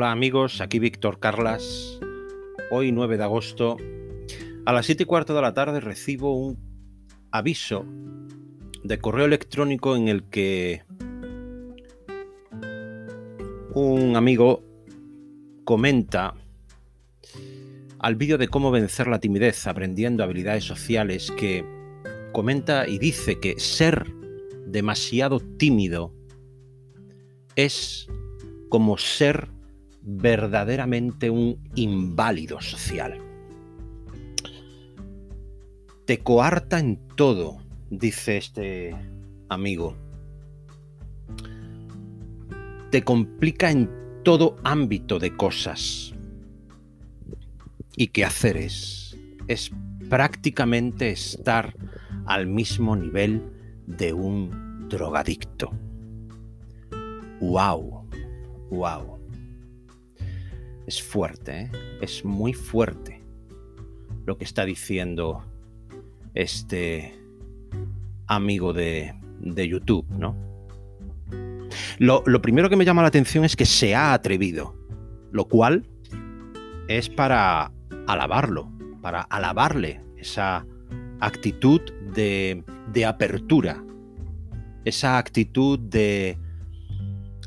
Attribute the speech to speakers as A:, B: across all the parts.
A: Hola amigos, aquí Víctor Carlas. Hoy 9 de agosto, a las 7 y cuarto de la tarde recibo un aviso de correo electrónico en el que un amigo comenta al vídeo de cómo vencer la timidez aprendiendo habilidades sociales que comenta y dice que ser demasiado tímido es como ser verdaderamente un inválido social. Te coarta en todo, dice este amigo. Te complica en todo ámbito de cosas. Y qué hacer es, es prácticamente estar al mismo nivel de un drogadicto. ¡Wow! ¡Wow! Es fuerte, ¿eh? es muy fuerte lo que está diciendo este amigo de, de YouTube, ¿no? Lo, lo primero que me llama la atención es que se ha atrevido, lo cual es para alabarlo, para alabarle esa actitud de, de apertura, esa actitud de,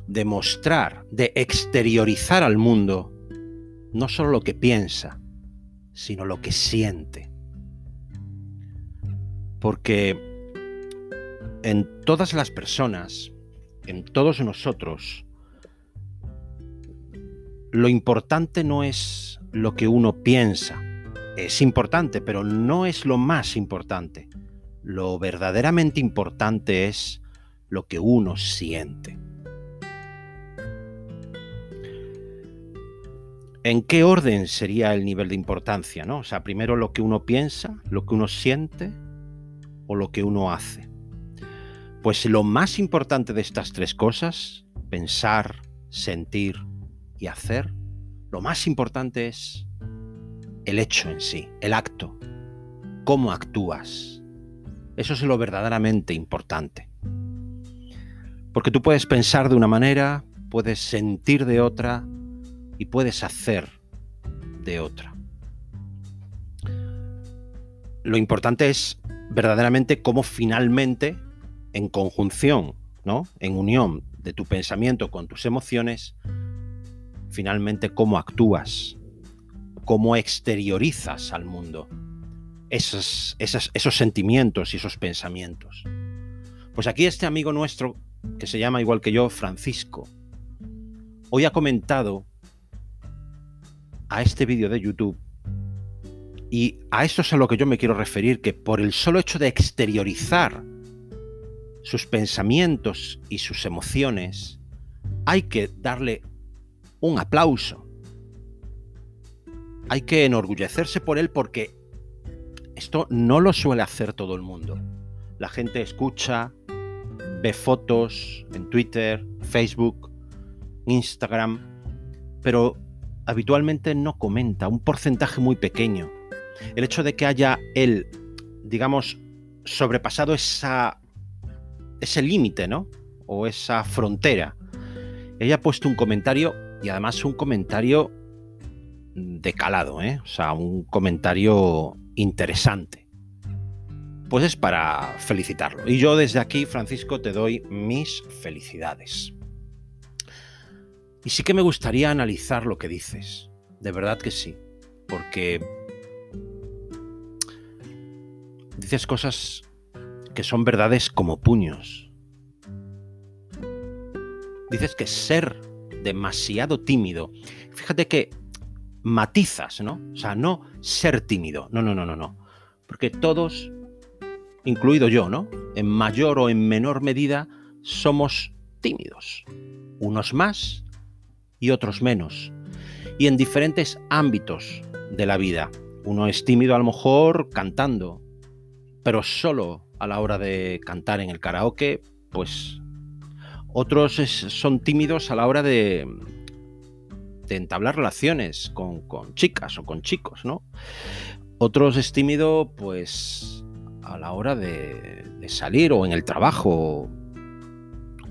A: de mostrar, de exteriorizar al mundo no solo lo que piensa, sino lo que siente. Porque en todas las personas, en todos nosotros, lo importante no es lo que uno piensa. Es importante, pero no es lo más importante. Lo verdaderamente importante es lo que uno siente. ¿En qué orden sería el nivel de importancia? ¿no? O sea, primero lo que uno piensa, lo que uno siente o lo que uno hace. Pues lo más importante de estas tres cosas, pensar, sentir y hacer, lo más importante es el hecho en sí, el acto, cómo actúas. Eso es lo verdaderamente importante. Porque tú puedes pensar de una manera, puedes sentir de otra y puedes hacer de otra. Lo importante es verdaderamente cómo finalmente, en conjunción, ¿no? En unión de tu pensamiento con tus emociones, finalmente cómo actúas, cómo exteriorizas al mundo esos, esos sentimientos y esos pensamientos. Pues aquí este amigo nuestro, que se llama igual que yo, Francisco, hoy ha comentado a este vídeo de YouTube y a eso es a lo que yo me quiero referir, que por el solo hecho de exteriorizar sus pensamientos y sus emociones, hay que darle un aplauso. Hay que enorgullecerse por él porque esto no lo suele hacer todo el mundo. La gente escucha, ve fotos en Twitter, Facebook, Instagram, pero habitualmente no comenta, un porcentaje muy pequeño. El hecho de que haya él, digamos, sobrepasado esa, ese límite, ¿no? O esa frontera. Ella ha puesto un comentario y además un comentario de calado, ¿eh? O sea, un comentario interesante. Pues es para felicitarlo. Y yo desde aquí, Francisco, te doy mis felicidades. Y sí que me gustaría analizar lo que dices. De verdad que sí. Porque dices cosas que son verdades como puños. Dices que ser demasiado tímido. Fíjate que matizas, ¿no? O sea, no ser tímido. No, no, no, no, no. Porque todos, incluido yo, ¿no? En mayor o en menor medida, somos tímidos. Unos más y otros menos. Y en diferentes ámbitos de la vida. Uno es tímido a lo mejor cantando, pero solo a la hora de cantar en el karaoke, pues otros son tímidos a la hora de, de entablar relaciones con, chicas o con chicos, ¿no? Otros es tímido, pues, a la hora de, salir o en el trabajo,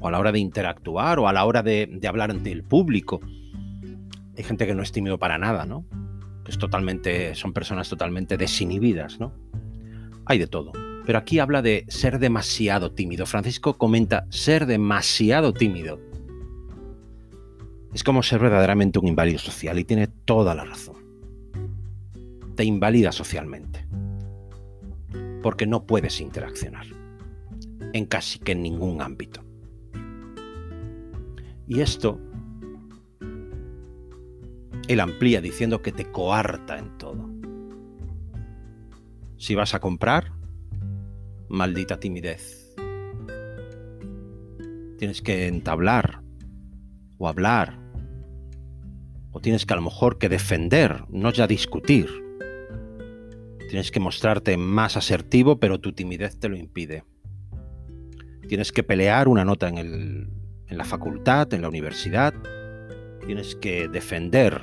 A: a la hora de interactuar, o a la hora de, hablar ante el público. Hay gente que no es tímido para nada, ¿no? Que es totalmente, son personas totalmente desinhibidas, ¿no? Hay de todo. Pero aquí habla de ser demasiado tímido. Francisco comenta ser demasiado tímido. Es como ser verdaderamente un inválido social y tiene toda la razón. Te invalida socialmente. Porque no puedes interaccionar. En casi que en ningún ámbito. Y esto él amplía diciendo que te coarta en todo. Si vas a comprar, maldita timidez. Tienes que entablar o hablar o tienes que a lo mejor que defender, no ya discutir. Tienes que mostrarte más asertivo, pero tu timidez te lo impide. Tienes que pelear una nota en, el, en la facultad, en la universidad. Tienes que defender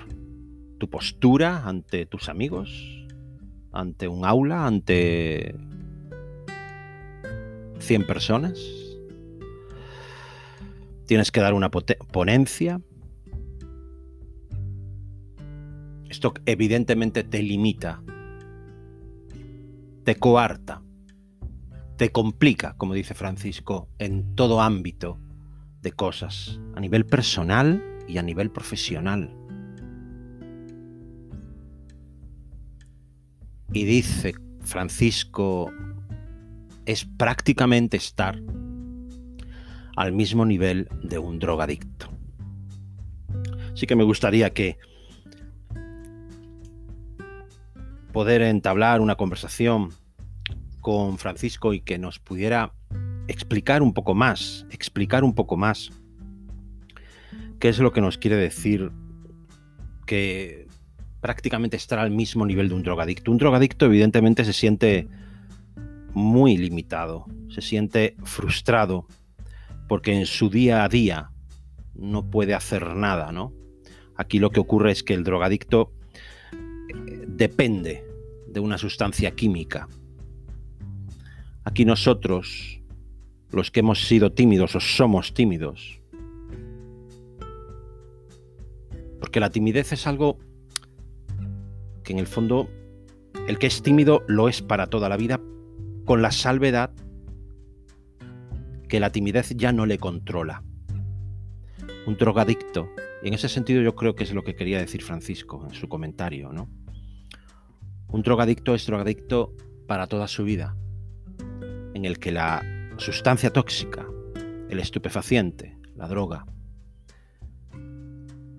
A: tu postura ante tus amigos, ante un aula, ante 100 personas. Tienes que dar una ponencia. Esto evidentemente te limita, te coarta, te complica, como dice Francisco, en todo ámbito de cosas, a nivel personal y a nivel profesional. Y dice Francisco, es prácticamente estar al mismo nivel de un drogadicto. Así que me gustaría que poder entablar una conversación con Francisco y que nos pudiera explicar un poco más, explicar un poco más qué es lo que nos quiere decir que prácticamente estar al mismo nivel de un drogadicto. Un drogadicto evidentemente se siente muy limitado, se siente frustrado porque en su día a día no puede hacer nada, ¿no? Aquí lo que ocurre es que el drogadicto eh, depende de una sustancia química. Aquí nosotros, los que hemos sido tímidos o somos tímidos, porque la timidez es algo que en el fondo el que es tímido lo es para toda la vida, con la salvedad que la timidez ya no le controla. Un drogadicto, y en ese sentido yo creo que es lo que quería decir Francisco en su comentario, ¿no? Un drogadicto es drogadicto para toda su vida, en el que la sustancia tóxica, el estupefaciente, la droga,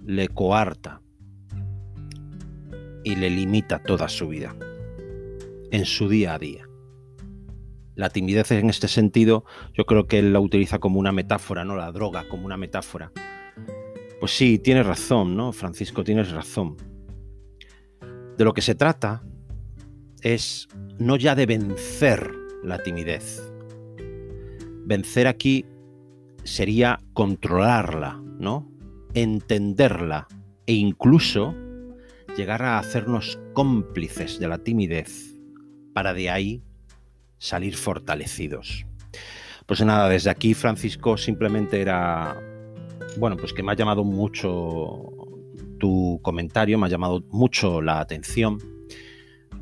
A: le coarta, y le limita toda su vida, en su día a día. La timidez en este sentido, yo creo que él la utiliza como una metáfora, ¿no? La droga como una metáfora. Pues sí, tienes razón, ¿no? Francisco, tienes razón. De lo que se trata es no ya de vencer la timidez. Vencer aquí sería controlarla, ¿no? Entenderla e incluso llegar a hacernos cómplices de la timidez para de ahí salir fortalecidos. Pues nada, desde aquí Francisco simplemente era, bueno, pues que me ha llamado mucho tu comentario, me ha llamado mucho la atención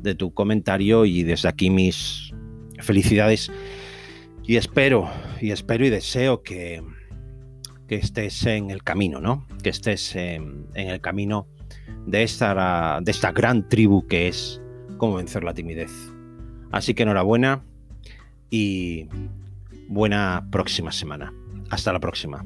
A: de tu comentario y desde aquí mis felicidades y espero, y espero y deseo que, que estés en el camino, ¿no? Que estés en, el camino de esta, de esta gran tribu que es cómo vencer la timidez. Así que enhorabuena y buena próxima semana. Hasta la próxima.